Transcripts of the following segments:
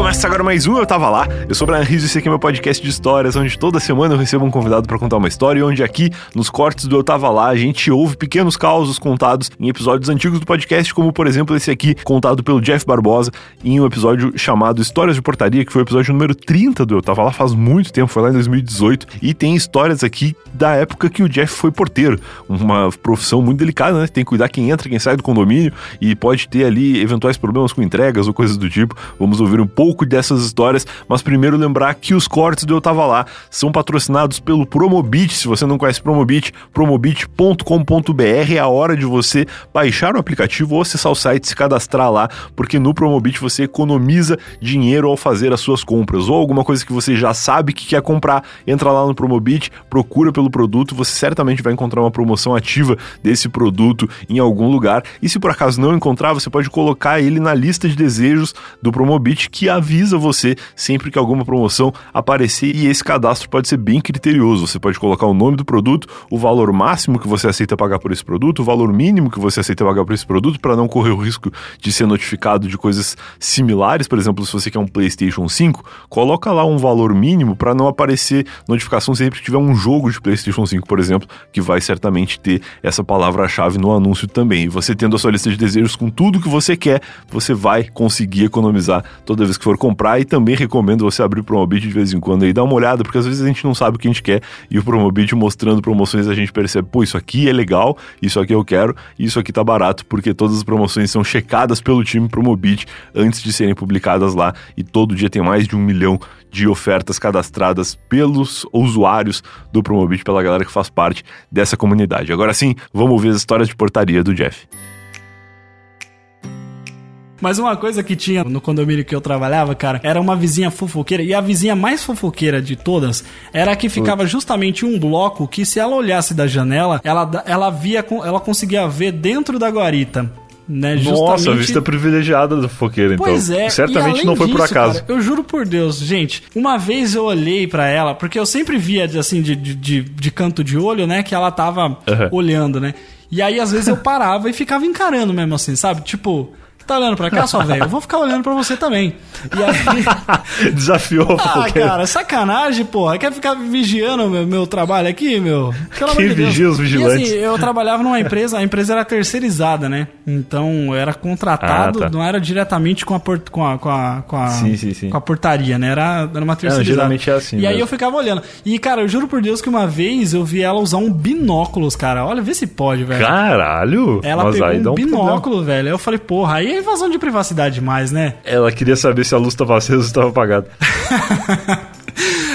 começa agora mais um Eu Tava Lá. Eu sou o Brian Rizzo e esse aqui é meu podcast de histórias, onde toda semana eu recebo um convidado para contar uma história e onde aqui, nos cortes do Eu Tava Lá, a gente ouve pequenos causos contados em episódios antigos do podcast, como por exemplo esse aqui, contado pelo Jeff Barbosa, em um episódio chamado Histórias de Portaria, que foi o episódio número 30 do Eu Tava Lá faz muito tempo, foi lá em 2018, e tem histórias aqui da época que o Jeff foi porteiro, uma profissão muito delicada, né? Tem que cuidar quem entra, quem sai do condomínio e pode ter ali eventuais problemas com entregas ou coisas do tipo. Vamos ouvir um pouco dessas histórias, mas primeiro lembrar que os cortes do Eu Tava Lá são patrocinados pelo Promobit. Se você não conhece Promobit, promobit.com.br é a hora de você baixar o aplicativo ou acessar o site, se cadastrar lá, porque no Promobit você economiza dinheiro ao fazer as suas compras ou alguma coisa que você já sabe que quer comprar. Entra lá no Promobit, procura pelo produto, você certamente vai encontrar uma promoção ativa desse produto em algum lugar. E se por acaso não encontrar, você pode colocar ele na lista de desejos do Promobit que avisa você sempre que alguma promoção aparecer e esse cadastro pode ser bem criterioso. Você pode colocar o nome do produto, o valor máximo que você aceita pagar por esse produto, o valor mínimo que você aceita pagar por esse produto para não correr o risco de ser notificado de coisas similares. Por exemplo, se você quer um PlayStation 5, coloca lá um valor mínimo para não aparecer notificação sempre que tiver um jogo de PlayStation 5, por exemplo, que vai certamente ter essa palavra-chave no anúncio também. E você tendo a sua lista de desejos com tudo que você quer, você vai conseguir economizar toda vez que for comprar e também recomendo você abrir o Promobit de vez em quando e dar uma olhada, porque às vezes a gente não sabe o que a gente quer e o Promobit mostrando promoções a gente percebe, pô, isso aqui é legal, isso aqui eu quero, isso aqui tá barato, porque todas as promoções são checadas pelo time Promobit antes de serem publicadas lá e todo dia tem mais de um milhão de ofertas cadastradas pelos usuários do Promobit, pela galera que faz parte dessa comunidade. Agora sim, vamos ver as histórias de portaria do Jeff. Mas uma coisa que tinha no condomínio que eu trabalhava, cara, era uma vizinha fofoqueira. E a vizinha mais fofoqueira de todas era a que ficava justamente um bloco que, se ela olhasse da janela, ela, ela via, ela conseguia ver dentro da guarita. Né, Nossa, vista privilegiada do fofoqueiro, então. Pois é. Certamente não foi disso, por acaso. Cara, eu juro por Deus, gente. Uma vez eu olhei para ela, porque eu sempre via, assim, de, de, de, canto de olho, né, que ela tava uhum. olhando, né. E aí, às vezes, eu parava e ficava encarando mesmo assim, sabe? Tipo, tá olhando pra cá, só velho? Eu vou ficar olhando pra você também. E aí. Desafiou, Ah, cara, sacanagem, porra. Quer ficar vigiando meu, meu trabalho aqui, meu? Pelo Quem vigia os vigilantes? E assim, eu trabalhava numa empresa, a empresa era terceirizada, né? Então eu era contratado, ah, tá. não era diretamente com a, port, com a, com a, com a, sim, sim, sim. Com a portaria, né? Era, era uma terceirizada. Não, geralmente é assim. E mesmo. aí eu ficava olhando. E, cara, eu juro por Deus que uma vez eu vi ela usar um binóculos, cara. Olha, vê se pode, velho. Caralho! Ela pegou um binóculo, velho. Aí eu falei, porra, aí é invasão de privacidade demais, né? Ela queria saber se a luz estava acesa ou estava apagada.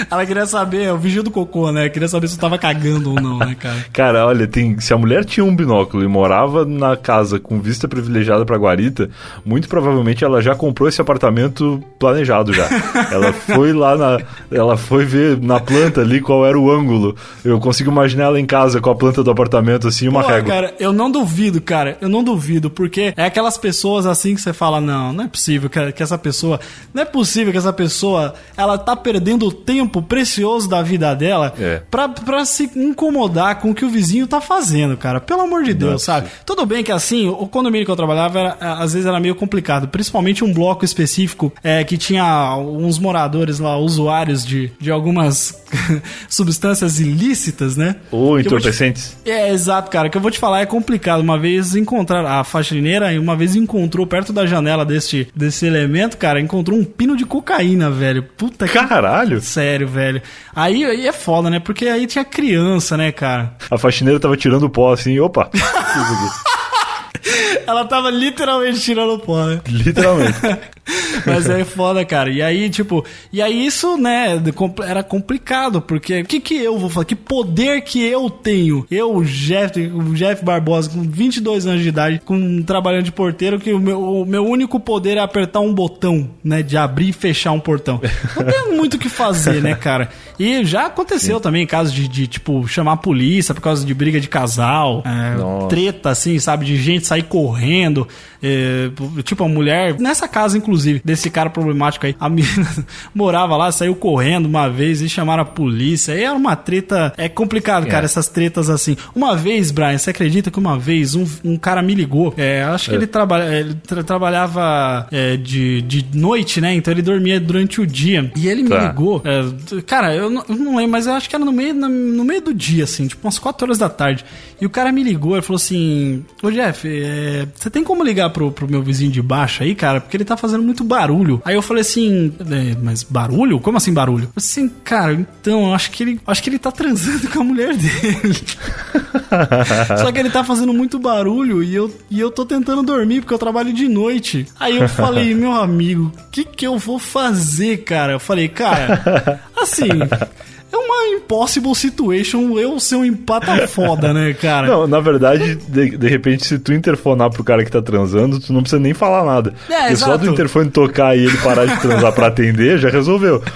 Ela queria saber, o vigio do cocô, né? Queria saber se eu tava cagando ou não, né, cara? cara, olha, tem, se a mulher tinha um binóculo e morava na casa com vista privilegiada pra guarita, muito provavelmente ela já comprou esse apartamento planejado já. ela foi lá na. Ela foi ver na planta ali qual era o ângulo. Eu consigo imaginar ela em casa com a planta do apartamento assim, uma Pô, régua. cara, eu não duvido, cara. Eu não duvido, porque é aquelas pessoas assim que você fala, não, não é possível que, que essa pessoa. Não é possível que essa pessoa ela tá perdendo tempo precioso da vida dela é. pra, pra se incomodar com o que o vizinho tá fazendo, cara. Pelo amor de Deus, Nossa. sabe? Tudo bem que assim, o condomínio que eu trabalhava era, às vezes era meio complicado, principalmente um bloco específico é, que tinha uns moradores lá, usuários de, de algumas substâncias ilícitas, né? Ou entorpecentes. Te... É, exato, cara. Que eu vou te falar, é complicado. Uma vez encontrar a faxineira, uma vez encontrou perto da janela desse, desse elemento, cara, encontrou um pino de cocaína, velho. Puta que. Caralho! Sério velho. Aí, aí é foda, né? Porque aí tinha criança, né, cara? A faxineira tava tirando o pó assim, opa. Ela tava literalmente tirando pó, né? Literalmente. Mas é foda, cara. E aí, tipo, e aí isso, né, era complicado, porque o que que eu vou falar? Que poder que eu tenho? Eu, Jeff, o Jeff Barbosa, com 22 anos de idade, com trabalhando de porteiro, que o meu, o meu único poder é apertar um botão, né, de abrir e fechar um portão. Não tem muito o que fazer, né, cara? E já aconteceu Sim. também casos de, de, tipo, chamar a polícia por causa de briga de casal, é, treta, assim, sabe, de gente sair correndo, é, tipo, a mulher, nessa casa, inclusive, desse cara problemático aí. A menina morava lá, saiu correndo uma vez e chamaram a polícia. Aí era uma treta. É complicado, cara, essas tretas assim. Uma vez, Brian, você acredita que uma vez um, um cara me ligou? É, acho que ele, trabalha, ele tra- trabalhava é, de, de noite, né? Então ele dormia durante o dia. E ele me Tá. ligou. é, cara, eu não, eu não lembro, mas eu acho que era no meio, na- no meio do dia, assim, tipo umas 4 horas da tarde. E o cara me ligou e falou assim: Ô Jeff, é, você tem como ligar pro, pro meu vizinho de baixo aí, cara? Porque ele tá fazendo muito barulho. Aí eu falei assim: "É, Mas barulho? Como assim barulho? Assim, cara, então eu acho que ele, acho que ele tá transando com a mulher dele. Só que ele tá fazendo muito barulho e eu, e eu tô tentando dormir porque eu trabalho de noite. Aí eu falei, meu amigo, o que que eu vou fazer, cara? Eu falei, cara, assim, uma impossible situation eu ser um empata foda, né, cara? Não, na verdade, de, de repente, se tu interfonar pro cara que tá transando, tu não precisa nem falar nada. É, Porque só exato. do interfone tocar e ele parar de transar pra atender, já resolveu.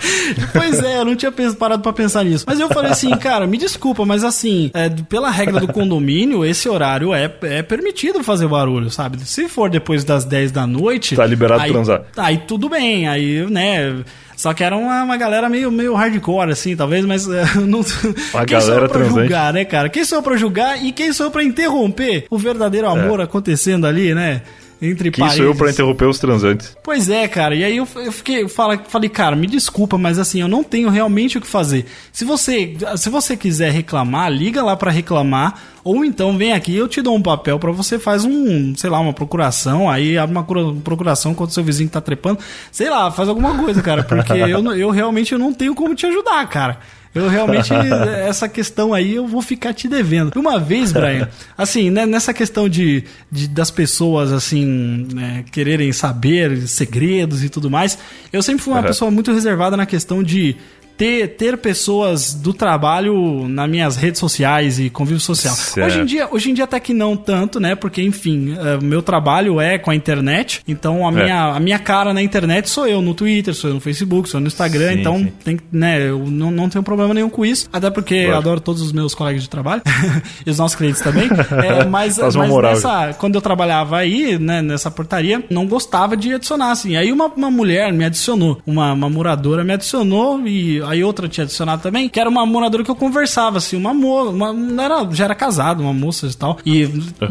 Pois é, eu não tinha parado pra pensar nisso. Mas eu falei assim, cara, me desculpa, mas assim, é, pela regra do condomínio, esse horário é, é permitido fazer barulho, sabe? Se for depois das 10 da noite. Tá liberado aí, transar. Aí tudo bem, aí, né. Só que era uma, uma galera meio, meio hardcore, assim, talvez, mas é, não. Uma quem sou galera eu pra transante. julgar, né, cara? Quem sou eu pra julgar e quem sou eu pra interromper o verdadeiro É. amor acontecendo ali, né? Entre Que isso eu pra paredes. interromper os transantes. Pois é, cara. E aí eu, eu fiquei, eu falei, cara, me desculpa, mas assim, eu não tenho realmente o que fazer. Se você, se você quiser reclamar, liga lá pra reclamar, ou então vem aqui, eu te dou um papel pra você faz um, sei lá, uma procuração, aí abre uma cura- procuração contra o seu vizinho que tá trepando, sei lá, faz alguma coisa, cara, porque eu, eu realmente não tenho como te ajudar, cara. Eu realmente, essa questão aí, eu vou ficar te devendo. Uma vez, Brian, assim, né, nessa questão de, de- das pessoas, assim, né, quererem saber segredos e tudo mais, eu sempre fui uma Uhum. pessoa muito reservada na questão de ter, ter pessoas do trabalho nas minhas redes sociais e convívio social. Certo. Hoje em dia, hoje em dia até que não tanto, né? Porque, enfim, o meu trabalho é com a internet, então a, É. minha, a minha cara na internet sou eu no Twitter, sou eu no Facebook, sou eu no Instagram, Sim, então sim. tem, né, eu não, não tenho problema nenhum com isso, até porque eu adoro todos os meus colegas de trabalho e os nossos clientes também. É, mas mas moral. nessa, quando eu trabalhava aí, né, nessa portaria, não gostava de adicionar, assim. Aí uma, uma mulher me adicionou, uma, uma moradora me adicionou e aí outra tinha adicionado também, que era uma moradora que eu conversava, assim, uma moça, uma, era, já era casada, uma moça e tal, e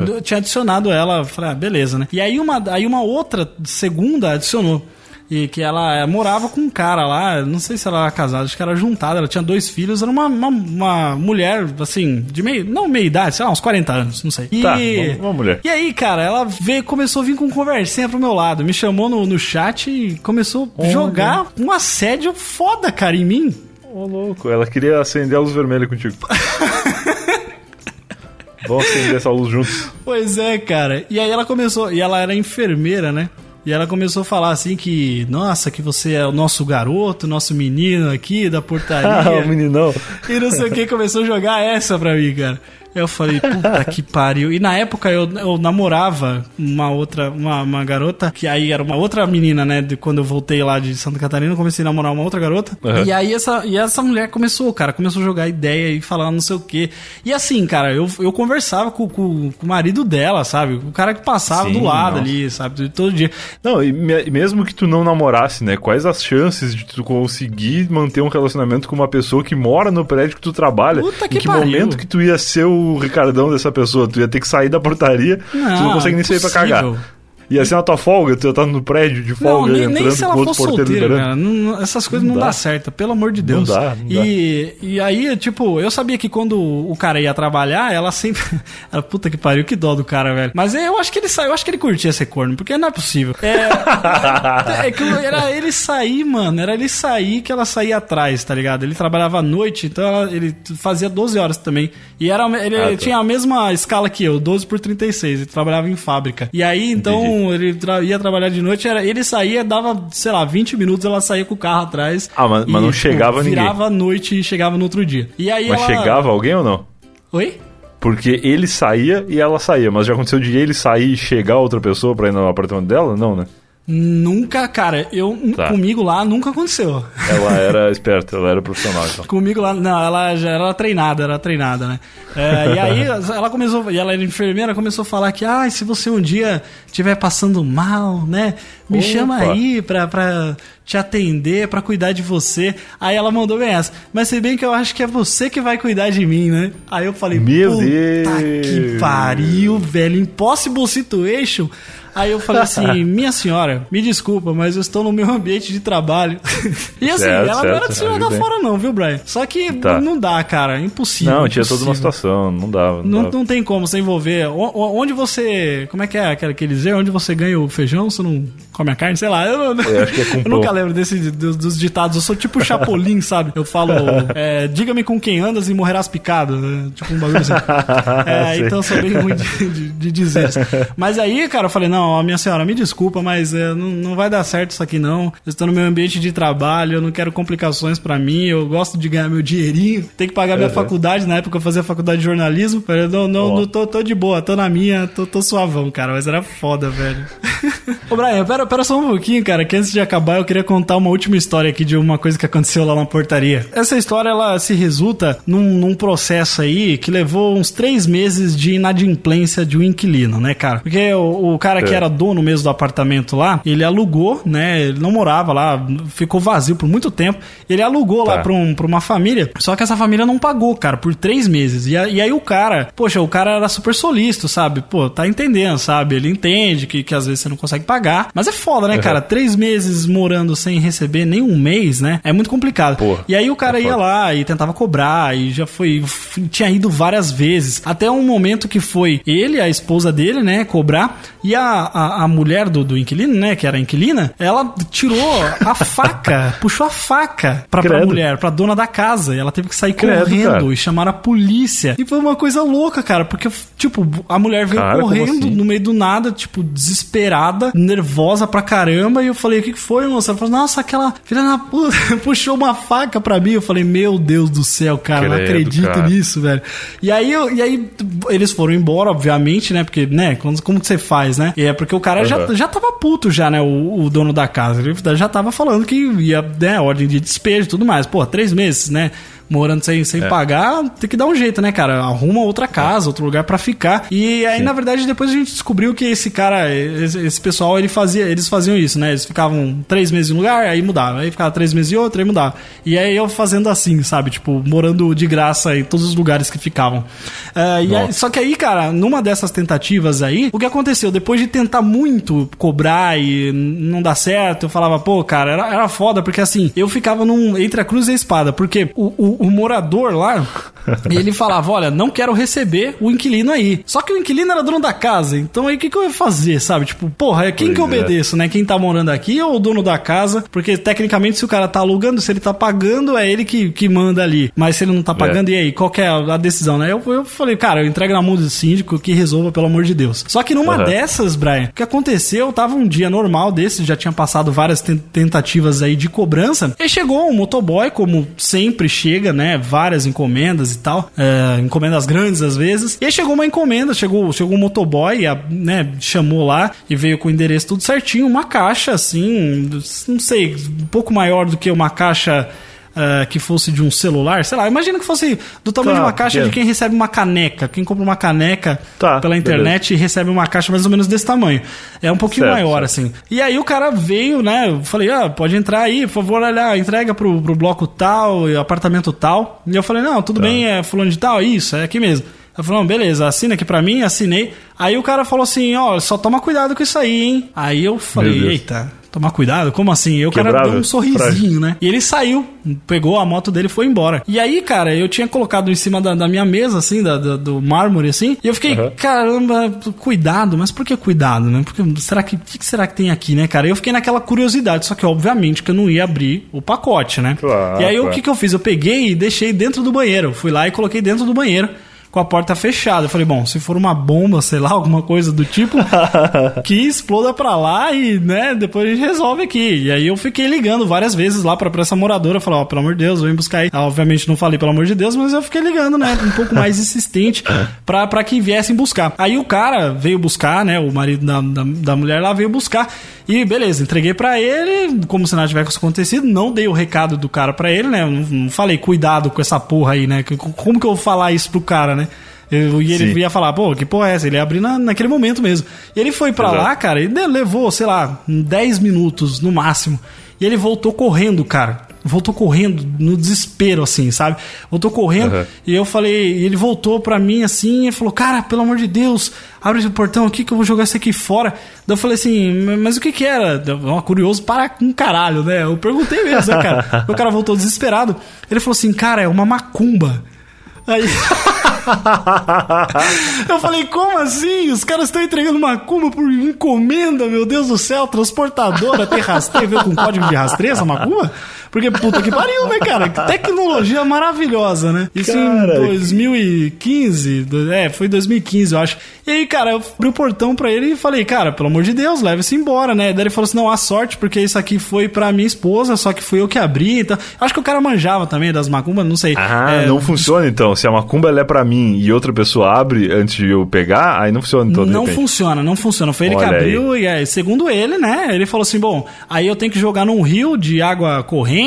eu tinha adicionado ela, falei, ah, beleza, né? E aí uma, aí uma outra segunda adicionou. E que ela eh, morava com um cara lá, não sei se ela era casada, acho que era juntada, ela tinha dois filhos, era uma, uma, uma mulher, assim, de meio, não meia idade, sei lá, uns 40 anos, não sei. E, Tá, uma- uma mulher. E aí, cara, ela veio, começou a vir com conversinha pro meu lado, me chamou no, no chat e começou a jogar um assédio foda, cara, em mim. Ô, louco, ela queria acender a luz vermelha contigo. Vamos acender essa luz juntos. Pois é, cara. E aí ela começou, e ela era enfermeira, né? E ela começou a falar assim que, nossa, que você é o nosso garoto, nosso menino aqui da Ah, portaria. o meninão. E não sei o que, começou a jogar essa pra mim, cara. Eu falei, puta que pariu. E na época eu, eu namorava uma outra, uma, uma garota, que aí era uma outra menina, né? De quando eu voltei lá de Santa Catarina, eu comecei a namorar uma outra garota. Uhum. E aí essa, e essa mulher começou, cara, começou a jogar ideia e falar não sei o que. E assim, cara, eu, eu conversava com, com, com o marido dela, sabe? O cara que passava Sim, do lado nossa. ali, sabe? Todo dia. Não, e me- mesmo que tu não namorasse, né? Quais as chances de tu conseguir manter um relacionamento com uma pessoa que mora no prédio que tu trabalha? Puta que em que pariu. momento que tu ia ser o Ricardão dessa pessoa? Tu ia ter que sair da portaria, tu não consegue nem sair pra cagar. Ia ser na tua folga, tu ia estar no prédio de Não, folga nem, entrando nem se ela com solteira, cara. Não- não- essas coisas Não não, dá. dá certo, pelo amor de Deus. dá, não e, e aí, tipo, eu sabia que quando o cara ia trabalhar, ela sempre. Ela, Puta que pariu, que dó do cara, velho. Mas eu acho que ele saiu, eu acho que ele curtia ser corno, porque não é possível. É, é que era ele sair, mano. Era ele sair que ela saía atrás, tá ligado? Ele trabalhava à noite, então ela- ele fazia 12 horas também. E era, ele Ah, tá. tinha a mesma escala que eu, 12 por 36. Ele trabalhava em fábrica. E aí, então, Entendi. Ele tra- ia trabalhar de noite, era, ele saía, dava, sei lá, 20 minutos, ela saía com o carro atrás. Ah, mas- mas não chegava ninguém. Virava a noite e chegava no outro dia. E aí Mas ela... chegava alguém ou não? Oi? Porque ele saía e ela saía, mas já aconteceu de ele sair e chegar outra pessoa pra ir no apartamento dela? Não, né? Nunca, cara, eu Tá. comigo lá nunca aconteceu. Ela era esperta, ela era profissional, então. Comigo lá, não, ela já era treinada, era treinada, né? É, e aí ela começou, e ela era enfermeira, começou a falar que, ah, se você um dia estiver passando mal, né? Me Opa. chama aí pra, pra te atender, pra cuidar de você. Aí ela mandou bem essa. Mas se bem que eu acho que é você que vai cuidar de mim, né? Aí eu falei, Meu puta Deus. que pariu, velho. Impossible situation. Aí eu falei assim, minha senhora, me desculpa, mas eu estou no meu ambiente de trabalho. e assim, Certo, ela não era certo, de se jogar tudo bem. fora não, viu, Brian? Só que Tá. não dá, cara, é impossível. Não, tinha toda uma situação, não dava. Não, Não, dava. não tem como você envolver. Onde você. Como é que é aquele dizer? Onde você ganha o feijão, você não come a carne? Sei lá. Eu, não- Eu acho que é com eu nunca lembro desse, dos, dos ditados. Eu sou tipo o Chapolin, sabe? Eu falo. é, Diga-me com quem andas e morrerás picado. né? Tipo um bagulho assim. É, então eu sou bem ruim de, de, de dizer. Mas aí, cara, eu falei: não, ó, minha senhora, me desculpa, mas é, não, não vai dar certo isso aqui não. Eu estou no meu ambiente de trabalho, eu não quero complicações pra mim, eu gosto de ganhar meu dinheirinho, tem que pagar minha Uhum. faculdade. Na época eu fazia faculdade de jornalismo. Falei, não, não, não tô, tô de boa, tô na minha, tô, tô suavão, cara. Mas era foda, velho. Ô, Brian, pera, pera só um pouquinho, cara, que antes de acabar eu queria contar uma última história aqui de uma coisa que aconteceu lá na portaria. Essa história, ela se resulta num, num processo aí que levou uns três meses de inadimplência de um inquilino, né, cara? Porque o, o cara que É. era dono mesmo do apartamento lá, ele alugou, né? Ele não morava lá, ficou vazio por muito tempo. Ele alugou lá Tá. pra, um, pra uma família, só que essa família não pagou, cara, por três meses. E, a- e aí o cara, poxa, o cara era super solícito, sabe? Pô, tá entendendo, sabe? Ele entende que, que às vezes você não consegue pagar. Mas é foda, né, Uhum. cara? Três meses morando sem receber nem um mês, né? É muito complicado. Pô, e aí o cara é ia foda. lá e tentava cobrar e já foi. Tinha ido várias vezes. Até um momento que foi ele, a esposa dele, né, cobrar. E a, a, a mulher do, do inquilino, né, que era a inquilina, ela tirou a faca, puxou a faca pra, pra mulher, pra dona da casa. E ela teve que sair Credo, correndo cara. e chamar a polícia. E foi uma coisa louca, cara, porque, tipo, a mulher veio Cara, correndo assim? no meio do nada, tipo, desesperada, nervosa pra caramba. E eu falei, o que, foi, moça? Ela falou, nossa, aquela filha da puta puxou uma faca pra mim. Eu falei, meu Deus do céu, cara, não Credo, acredito cara. nisso, velho. E aí, eu, e aí eles foram embora, obviamente, né? Porque, né, quando- como que você faz, né? E é porque o cara já, Uhum. já tava puto já, né? O, o dono da casa. Ele já tava falando que ia, né, ordem de despejo e tudo mais. Pô, três meses, né? Morando sem, sem É. pagar, tem que dar um jeito, né, cara? Arruma outra casa, outro lugar pra ficar. E aí, na verdade, depois a gente descobriu que esse cara, esse, esse pessoal, ele fazia, eles faziam isso, né? Eles ficavam três meses em um lugar, aí mudava. Aí ficava três meses em outro, aí mudava. E aí eu fazendo assim, sabe? Tipo, morando de graça em todos os lugares que ficavam. E aí- só que aí, cara, numa dessas tentativas aí, o que aconteceu? Depois de tentar muito cobrar e não dar certo, eu falava, pô, cara, era, era foda, porque assim, eu ficava num, entre a cruz e a espada, porque o, o, o morador lá, ele falava, olha, não quero receber o inquilino aí. Só que o inquilino era dono da casa, então aí o que, que eu ia fazer, sabe? Tipo, porra, é quem que eu Pois é. obedeço, né? Quem tá morando aqui ou o dono da casa? Porque tecnicamente, se o cara tá alugando, se ele tá pagando, é ele que, que manda ali. Mas se ele não tá pagando, e aí? Qual que é a decisão, né? Eu, eu falei, cara, eu entrego na mão do síndico que resolva, pelo amor de Deus. Só que numa Uhum. dessas, Brian, o que aconteceu? Tava um dia normal desse, já tinha passado várias ten- tentativas aí de cobrança. E chegou um motoboy, como sempre chega, né? Várias encomendas e tal. é, encomendas grandes às vezes. E aí chegou uma encomenda, chegou, chegou um motoboy, a- né? Chamou lá e veio com o endereço tudo certinho. Uma caixa, assim, não sei, um pouco maior do que uma caixa. Ah, que fosse de um celular, sei lá, imagina que fosse do tamanho Tá, de uma caixa de entendo. quem recebe uma caneca. Quem compra uma caneca Tá, pela beleza. internet e recebe uma caixa mais ou menos desse tamanho. É um pouquinho Certo, maior, certo. assim. E aí o cara veio, né? Eu falei, ah, pode entrar aí, por favor, olha, entrega pro, pro bloco tal, apartamento tal. E eu falei, não, Tá. tudo bem, é fulano de tal, isso, é aqui mesmo. Eu falei, não, beleza, assina aqui pra mim, assinei. Aí o cara falou assim, ó, só toma cuidado com isso aí, hein? Aí eu falei, eita, tomar cuidado? Como assim? E o cara Quebrado? deu um sorrisinho, né? E ele saiu, pegou a moto dele e foi embora. E aí, cara, eu tinha colocado em cima da, da minha mesa, assim, da, da- do mármore, assim, e eu fiquei, Uhum. caramba, cuidado, mas por que cuidado, né? Porque será que, o que, será que tem aqui, né, cara? Eu fiquei naquela curiosidade, só que obviamente que eu não ia abrir o pacote, né? Claro, e aí o claro. que, que eu fiz? Eu peguei e deixei dentro do banheiro. Fui lá e coloquei dentro do banheiro. Com a porta fechada. Eu falei, bom, se for uma bomba, sei lá, alguma coisa do tipo, que exploda pra lá e, né, depois a gente resolve aqui. E aí eu fiquei ligando várias vezes lá pra, pra essa moradora, falar, ó, pelo amor de Deus, vem buscar aí. Obviamente não falei pelo amor de Deus, mas eu fiquei ligando, né, um pouco mais insistente pra, pra que viessem buscar. Aí o cara veio buscar, né, o marido da, da, da mulher lá veio buscar. E beleza, entreguei para ele, como se nada tivesse acontecido, não dei o recado do cara para ele, né? Não, falei, cuidado com essa porra aí, né? Como que eu vou falar isso pro cara, né? Eu, e ele Sim. ia falar, pô, que porra é essa? Ele ia abrir na, naquele momento mesmo. E ele foi para lá, cara, e levou, sei lá, 10 minutos no máximo. E ele voltou correndo, cara voltou correndo no desespero, assim, sabe? Voltou correndo uhum. e eu falei, ele voltou pra mim assim e falou: Cara, pelo amor de Deus, abre esse portão aqui que eu vou jogar isso aqui fora. Daí eu falei assim: Mas o que que era? Uma curioso para um caralho, né? Eu perguntei mesmo, né, cara? o cara voltou desesperado. Ele falou assim: Cara, é uma macumba. Aí. eu falei, como assim? Os caras estão entregando macumba por encomenda, meu Deus do céu, transportadora, tem rastreio, veio com código de rastreio essa macumba? Porque puta que pariu, né, cara? Que tecnologia maravilhosa, né? Isso cara, em 2015, é, foi 2015, eu acho. E aí, cara, eu abri o portão pra ele e falei, cara, pelo amor de Deus, leve-se embora, né? Daí ele falou assim: não, há sorte, porque isso aqui foi pra minha esposa, só que fui eu que abri. Então, acho que o cara manjava também das macumbas, não sei. Ah, é, não funciona então. Se a macumba é pra mim e outra pessoa abre antes de eu pegar, aí não funciona então. Não funciona, não funciona. Foi ele Olha que abriu aí. e é, segundo ele, né? Ele falou assim: bom, aí eu tenho que jogar num rio de água corrente,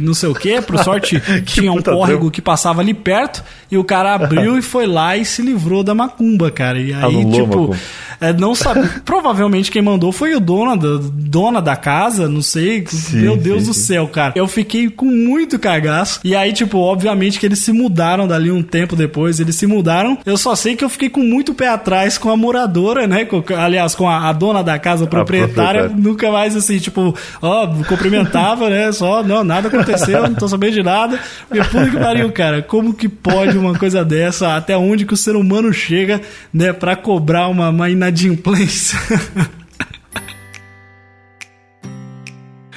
não sei o quê. Por sorte, tinha um córrego que passava ali perto e o cara abriu e foi lá e se livrou da macumba, cara. E aí, tipo, é, não sabe. provavelmente quem mandou foi o dono da, dona da casa, não sei. Sim, meu Deus sim, do céu, cara. Eu fiquei com muito cagaço. E aí, tipo, obviamente que eles se mudaram dali um tempo depois. Eles se mudaram. Eu só sei que eu fiquei com muito pé atrás com a moradora, né? Com, aliás, com a, a, dona da casa, a proprietária. Nunca mais assim, tipo, ó, cumprimentava, né? Só, não, nada aconteceu, não tô sabendo de nada. E puta que pariu, cara. Como que pode uma coisa dessa? Até onde que o ser humano chega, né? Pra cobrar uma, uma inadimplência.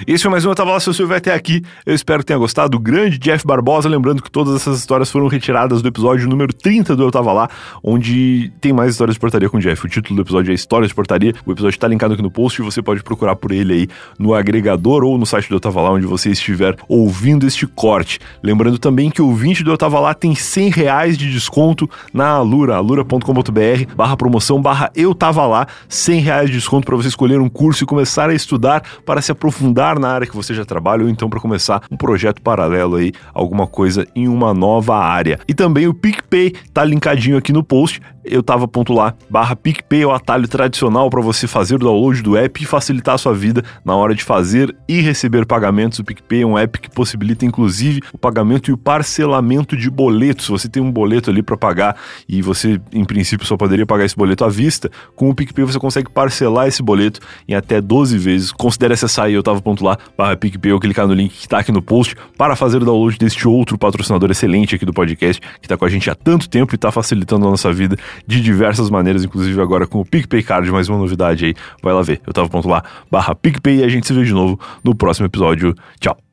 Esse foi mais um Eu Tava Lá, seu Silvio até aqui. Eu espero que tenha gostado. Grande Jeff Barbosa, lembrando que todas essas histórias foram retiradas do episódio número 30 do Eu Tava Lá, onde tem mais histórias de portaria com o Jeff. O título do episódio é Histórias de Portaria. O episódio tá linkado aqui no post e você pode procurar por ele aí no agregador ou no site do Eu Tava Lá, onde você estiver ouvindo este corte. Lembrando também que o 20 do Eu Tava Lá tem 100 reais de desconto na Alura, alura.com.br, barra promoção, barra Eu Tava Lá, 100 reais de desconto para você escolher um curso e começar a estudar para se aprofundar na área que você já trabalha ou então para começar um projeto paralelo aí, alguma coisa em uma nova área. E também o PicPay tá linkadinho aqui no post eu tava ponto lá, barra PicPay o atalho tradicional para você fazer o download do app e facilitar a sua vida na hora de fazer e receber pagamentos. O PicPay é um app que possibilita inclusive o pagamento e o parcelamento de boletos. Você tem um boleto ali para pagar e você em princípio só poderia pagar esse boleto à vista, com o PicPay você consegue parcelar esse boleto em até 12 vezes. Considere acessar aí eu tava ponto lá, barra PicPay ou clicar no link que tá aqui no post para fazer o download deste outro patrocinador excelente aqui do podcast que tá com a gente há tanto tempo e tá facilitando a nossa vida de diversas maneiras, inclusive agora com o PicPay Card, mais uma novidade aí. Vai lá ver. Eu tava ponto lá, barra PicPay e a gente se vê de novo no próximo episódio. Tchau.